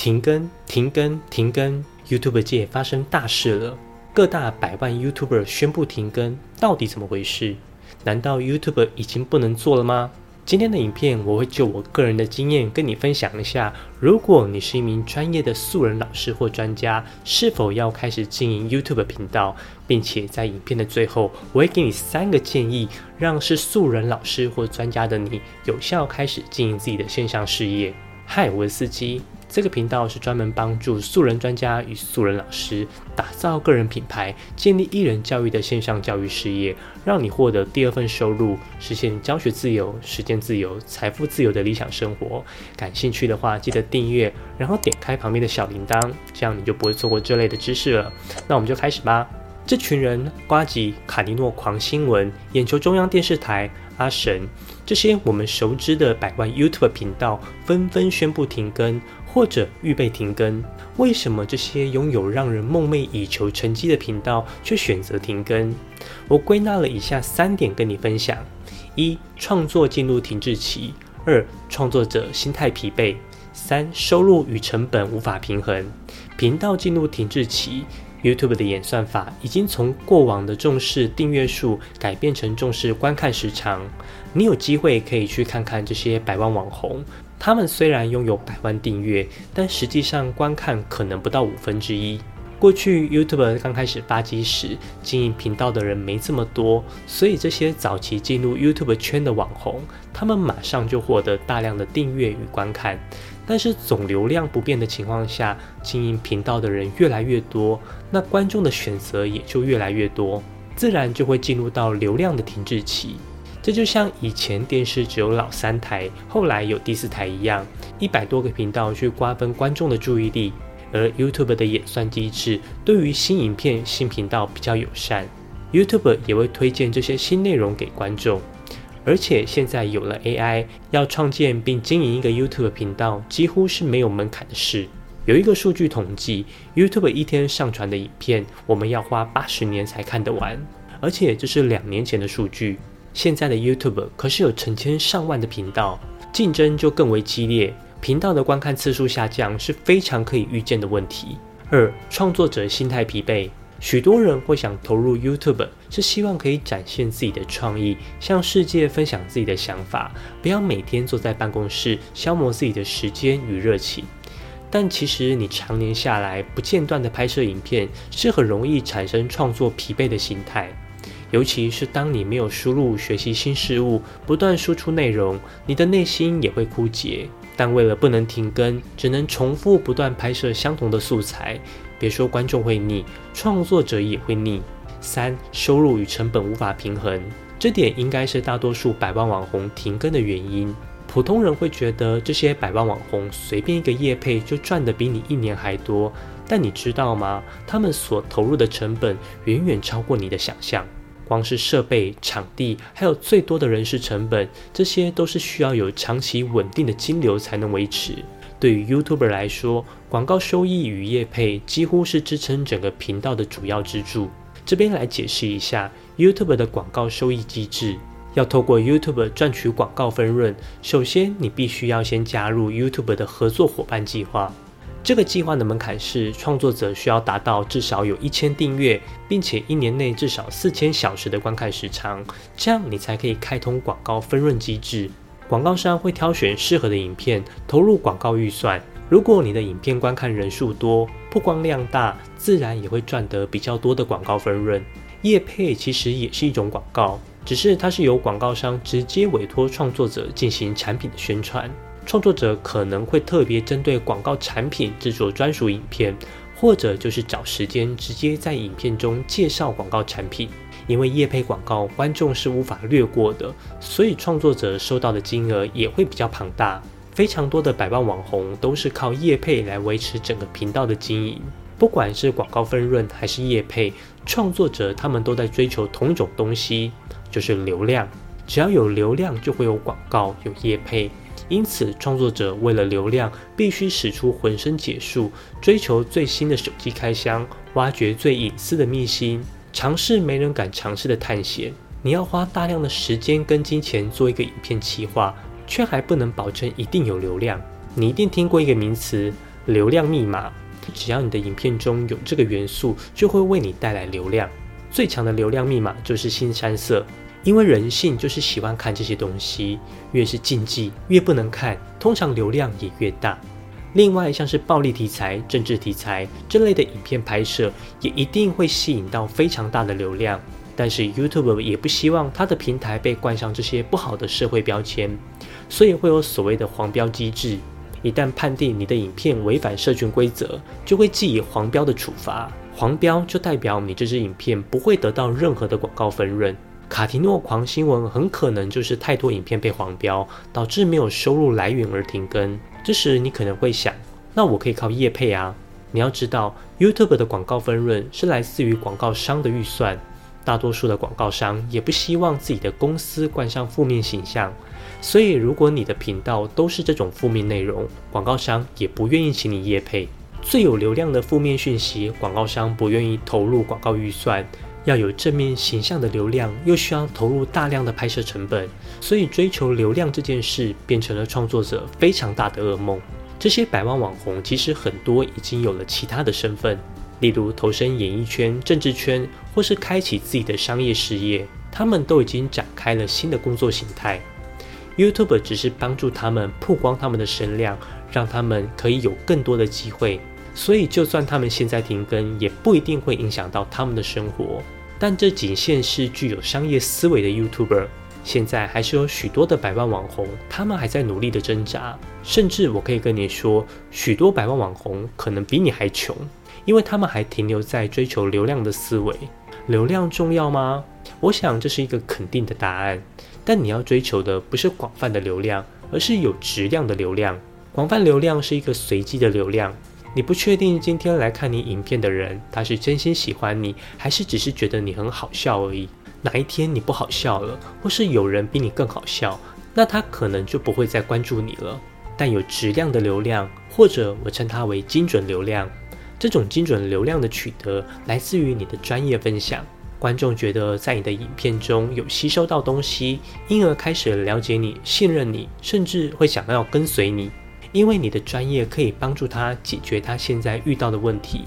停更、停更、停更，YouTube 界发生大事了，各大百万 YouTuber 宣布停更，到底怎么回事？难道 YouTube 已经不能做了吗？今天的影片我会就我个人的经验跟你分享一下，如果你是一名专业的素人老师或专家，是否要开始经营 YouTube 频道，并且在影片的最后，我会给你三个建议，让是素人老师或专家的你有效开始经营自己的线上事业。嗨，我是司机。这个频道是专门帮助素人专家与素人老师打造个人品牌、建立艺人教育的线上教育事业，让你获得第二份收入，实现教学自由、时间自由、财富自由的理想生活。感兴趣的话，记得订阅，然后点开旁边的小铃铛，这样你就不会错过这类的知识了。那我们就开始吧。这群人：瓜吉、卡尼诺、狂新闻、眼球中央电视台、阿神，这些我们熟知的百万 YouTube 频道，纷纷宣布停更。或者预备停更，为什么这些拥有让人梦寐以求成绩的频道却选择停更？我归纳了以下三点跟你分享：一、创作进入停滞期；二、创作者心态疲惫；三、收入与成本无法平衡。频道进入停滞期，YouTube 的演算法已经从过往的重视订阅数改变成重视观看时长。你有机会可以去看看这些百万网红。他们虽然拥有百万订阅，但实际上观看可能不到五分之一。过去 YouTube 刚开始发迹时，经营频道的人没这么多，所以这些早期进入 YouTube 圈的网红，他们马上就获得大量的订阅与观看。但是总流量不变的情况下，经营频道的人越来越多，那观众的选择也就越来越多，自然就会进入到流量的停滞期。这就像以前电视只有老三台，后来有第四台一样，一百多个频道去瓜分观众的注意力。而 YouTube 的演算机制对于新影片、新频道比较友善，YouTube 也会推荐这些新内容给观众。而且现在有了 AI，要创建并经营一个 YouTube 频道几乎是没有门槛的事。有一个数据统计，YouTube 一天上传的影片，我们要花八十年才看得完，而且这是两年前的数据。现在的 YouTube 可是有成千上万的频道，竞争就更为激烈，频道的观看次数下降是非常可以预见的问题。二，创作者心态疲惫，许多人会想投入 YouTube，是希望可以展现自己的创意，向世界分享自己的想法，不要每天坐在办公室消磨自己的时间与热情。但其实你常年下来不间断的拍摄影片，是很容易产生创作疲惫的心态。尤其是当你没有输入学习新事物，不断输出内容，你的内心也会枯竭。但为了不能停更，只能重复不断拍摄相同的素材。别说观众会腻，创作者也会腻。三、收入与成本无法平衡，这点应该是大多数百万网红停更的原因。普通人会觉得这些百万网红随便一个业配就赚得比你一年还多，但你知道吗？他们所投入的成本远远超过你的想象。光是设备、场地，还有最多的人事成本，这些都是需要有长期稳定的金流才能维持。对于 YouTuber 来说，广告收益与业配几乎是支撑整个频道的主要支柱。这边来解释一下 YouTuber 的广告收益机制。要透过 YouTube 赚取广告分润，首先你必须要先加入 YouTube 的合作伙伴计划。这个计划的门槛是，创作者需要达到至少有一千订阅，并且一年内至少四千小时的观看时长，这样你才可以开通广告分润机制。广告商会挑选适合的影片，投入广告预算。如果你的影片观看人数多，曝光量大，自然也会赚得比较多的广告分润。业配其实也是一种广告，只是它是由广告商直接委托创作者进行产品的宣传。创作者可能会特别针对广告产品制作专属影片，或者就是找时间直接在影片中介绍广告产品。因为业配广告观众是无法略过的，所以创作者收到的金额也会比较庞大。非常多的百万网红都是靠业配来维持整个频道的经营。不管是广告分润还是业配，创作者他们都在追求同一种东西，就是流量。只要有流量，就会有广告，有业配。因此，创作者为了流量，必须使出浑身解数，追求最新的手机开箱，挖掘最隐私的秘辛，尝试没人敢尝试的探险。你要花大量的时间跟金钱做一个影片企划，却还不能保证一定有流量。你一定听过一个名词流量密码。只要你的影片中有这个元素，就会为你带来流量。最强的流量密码就是新山色，因为人性就是喜欢看这些东西，越是禁忌，越不能看，通常流量也越大。另外，像是暴力题材、政治题材这类的影片拍摄，也一定会吸引到非常大的流量。但是 YouTube 也不希望它的平台被冠上这些不好的社会标签，所以会有所谓的黄标机制。一旦判定你的影片违反社群规则，就会记以黄标的处罚。黄标就代表你这支影片不会得到任何的广告分润。卡提诺狂新闻很可能就是太多影片被黄标，导致没有收入来源而停更。这时你可能会想，那我可以靠业配啊？你要知道，YouTube 的广告分润是来自于广告商的预算，大多数的广告商也不希望自己的公司冠上负面形象，所以如果你的频道都是这种负面内容，广告商也不愿意请你业配。最有流量的负面讯息，广告商不愿意投入广告预算。要有正面形象的流量，又需要投入大量的拍摄成本，所以追求流量这件事变成了创作者非常大的噩梦。这些百万网红其实很多已经有了其他的身份，例如投身演艺圈、政治圈，或是开启自己的商业事业，他们都已经展开了新的工作形态。YouTube 只是帮助他们曝光他们的声量，让他们可以有更多的机会。所以，就算他们现在停更，也不一定会影响到他们的生活。但这仅限是具有商业思维的 YouTuber。现在还是有许多的百万网红，他们还在努力的挣扎。甚至我可以跟你说，许多百万网红可能比你还穷，因为他们还停留在追求流量的思维。流量重要吗？我想这是一个肯定的答案。但你要追求的不是广泛的流量，而是有质量的流量。广泛流量是一个随机的流量。你不确定今天来看你影片的人，他是真心喜欢你，还是只是觉得你很好笑而已。哪一天你不好笑了，或是有人比你更好笑，那他可能就不会再关注你了。但有质量的流量，或者我称它为精准流量，这种精准流量的取得来自于你的专业分享。观众觉得在你的影片中有吸收到东西，因而开始了解你、信任你，甚至会想要跟随你。因为你的专业可以帮助他解决他现在遇到的问题。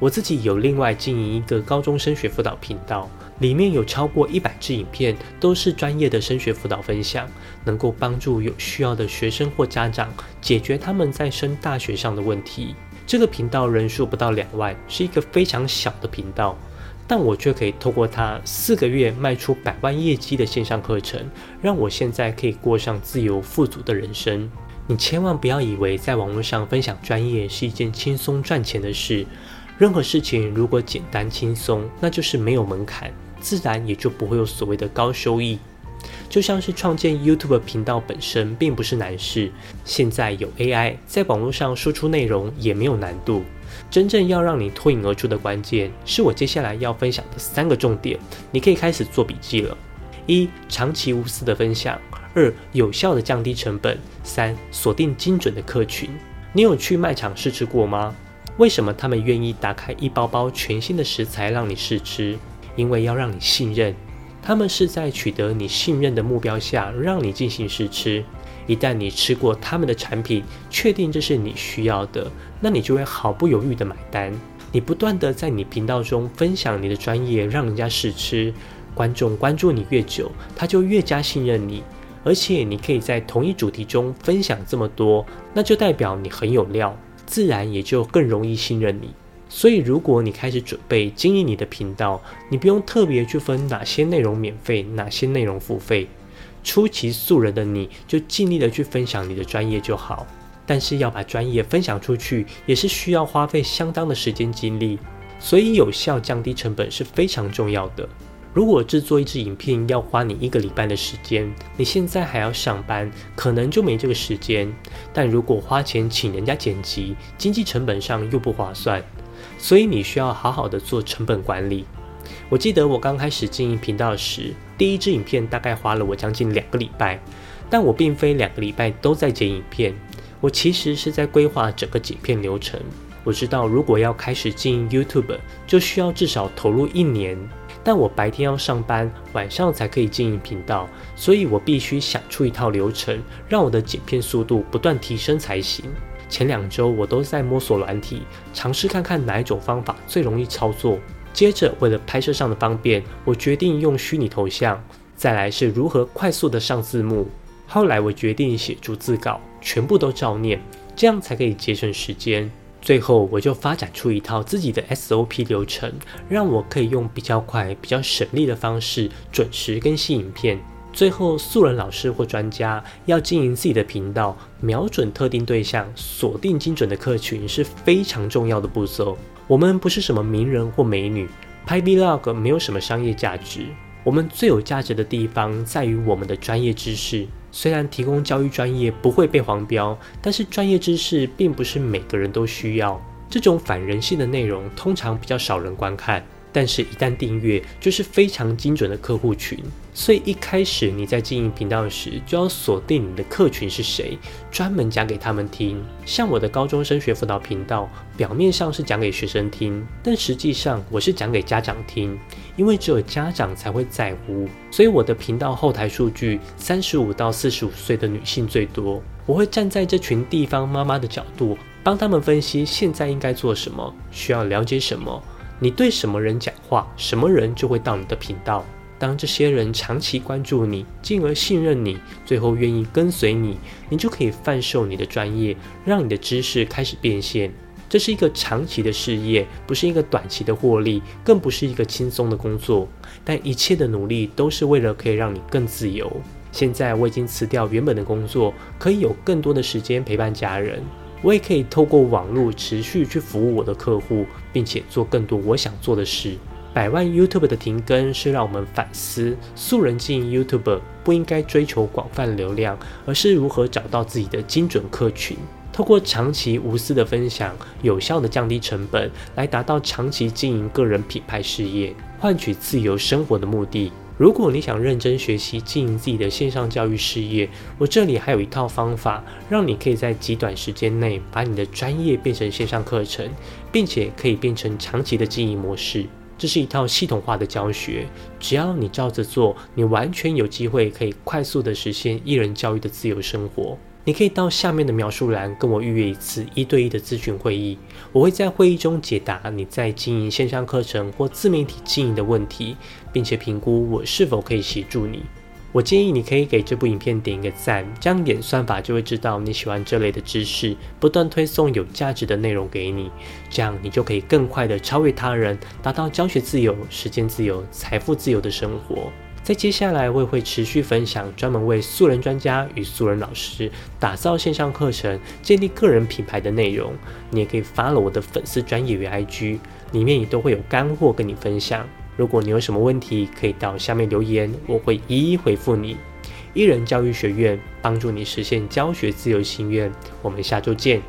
我自己有另外经营一个高中升学辅导频道，里面有超过一百支影片，都是专业的升学辅导分享，能够帮助有需要的学生或家长解决他们在升大学上的问题。这个频道人数不到两万，是一个非常小的频道，但我却可以透过它四个月卖出百万业绩的线上课程，让我现在可以过上自由富足的人生。你千万不要以为在网络上分享专业是一件轻松赚钱的事。任何事情如果简单轻松，那就是没有门槛，自然也就不会有所谓的高收益。就像是创建 YouTube 频道本身并不是难事，现在有 AI 在网络上输出内容也没有难度。真正要让你脱颖而出的关键，是我接下来要分享的三个重点，你可以开始做笔记了。一、长期无私的分享。二、有效的降低成本；三、锁定精准的客群。你有去卖场试吃过吗？为什么他们愿意打开一包包全新的食材让你试吃？因为要让你信任，他们是在取得你信任的目标下让你进行试吃。一旦你吃过他们的产品，确定这是你需要的，那你就会毫不犹豫的买单。你不断的在你频道中分享你的专业，让人家试吃，观众关注你越久，他就越加信任你。而且你可以在同一主题中分享这么多，那就代表你很有料，自然也就更容易信任你。所以，如果你开始准备经营你的频道，你不用特别去分哪些内容免费，哪些内容付费。初期素人的你就尽力的去分享你的专业就好。但是要把专业分享出去，也是需要花费相当的时间精力。所以，有效降低成本是非常重要的。如果制作一支影片要花你一个礼拜的时间，你现在还要上班，可能就没这个时间。但如果花钱请人家剪辑，经济成本上又不划算，所以你需要好好的做成本管理。我记得我刚开始经营频道时，第一支影片大概花了我将近两个礼拜，但我并非两个礼拜都在剪影片，我其实是在规划整个剪片流程。我知道如果要开始经营 YouTube，就需要至少投入一年。但我白天要上班，晚上才可以经营频道，所以我必须想出一套流程，让我的剪片速度不断提升才行。前两周我都在摸索软体，尝试看看哪一种方法最容易操作。接着，为了拍摄上的方便，我决定用虚拟头像。再来是如何快速的上字幕。后来我决定写逐字稿，全部都照念，这样才可以节省时间。最后，我就发展出一套自己的 SOP 流程，让我可以用比较快、比较省力的方式准时更新影片。最后，素人老师或专家要经营自己的频道，瞄准特定对象，锁定精准的客群是非常重要的步骤。我们不是什么名人或美女，拍 Vlog 没有什么商业价值。我们最有价值的地方在于我们的专业知识。虽然提供教育专业不会被黄标，但是专业知识并不是每个人都需要。这种反人性的内容通常比较少人观看。但是，一旦订阅，就是非常精准的客户群。所以，一开始你在经营频道时，就要锁定你的客群是谁，专门讲给他们听。像我的高中升学辅导频道，表面上是讲给学生听，但实际上我是讲给家长听，因为只有家长才会在乎。所以，我的频道后台数据，三十五到四十五岁的女性最多。我会站在这群地方妈妈的角度，帮他们分析现在应该做什么，需要了解什么。你对什么人讲话，什么人就会到你的频道。当这些人长期关注你，进而信任你，最后愿意跟随你，你就可以贩售你的专业，让你的知识开始变现。这是一个长期的事业，不是一个短期的获利，更不是一个轻松的工作。但一切的努力都是为了可以让你更自由。现在我已经辞掉原本的工作，可以有更多的时间陪伴家人。我也可以透过网络持续去服务我的客户，并且做更多我想做的事。百万 YouTube 的停更是让我们反思，素人经营 YouTube 不应该追求广泛流量，而是如何找到自己的精准客群，透过长期无私的分享，有效的降低成本，来达到长期经营个人品牌事业，换取自由生活的目的。如果你想认真学习经营自己的线上教育事业，我这里还有一套方法，让你可以在极短时间内把你的专业变成线上课程，并且可以变成长期的经营模式。这是一套系统化的教学，只要你照着做，你完全有机会可以快速的实现一人教育的自由生活。你可以到下面的描述栏跟我预约一次一对一的咨询会议，我会在会议中解答你在经营线上课程或自媒体经营的问题，并且评估我是否可以协助你。我建议你可以给这部影片点一个赞，这样演算法就会知道你喜欢这类的知识，不断推送有价值的内容给你，这样你就可以更快的超越他人，达到教学自由、时间自由、财富自由的生活。在接下来，我也会持续分享专门为素人专家与素人老师打造线上课程、建立个人品牌的内容。你也可以发了我的粉丝专业与 IG，里面也都会有干货跟你分享。如果你有什么问题，可以到下面留言，我会一一回复你。一人教育学院帮助你实现教学自由心愿，我们下周见。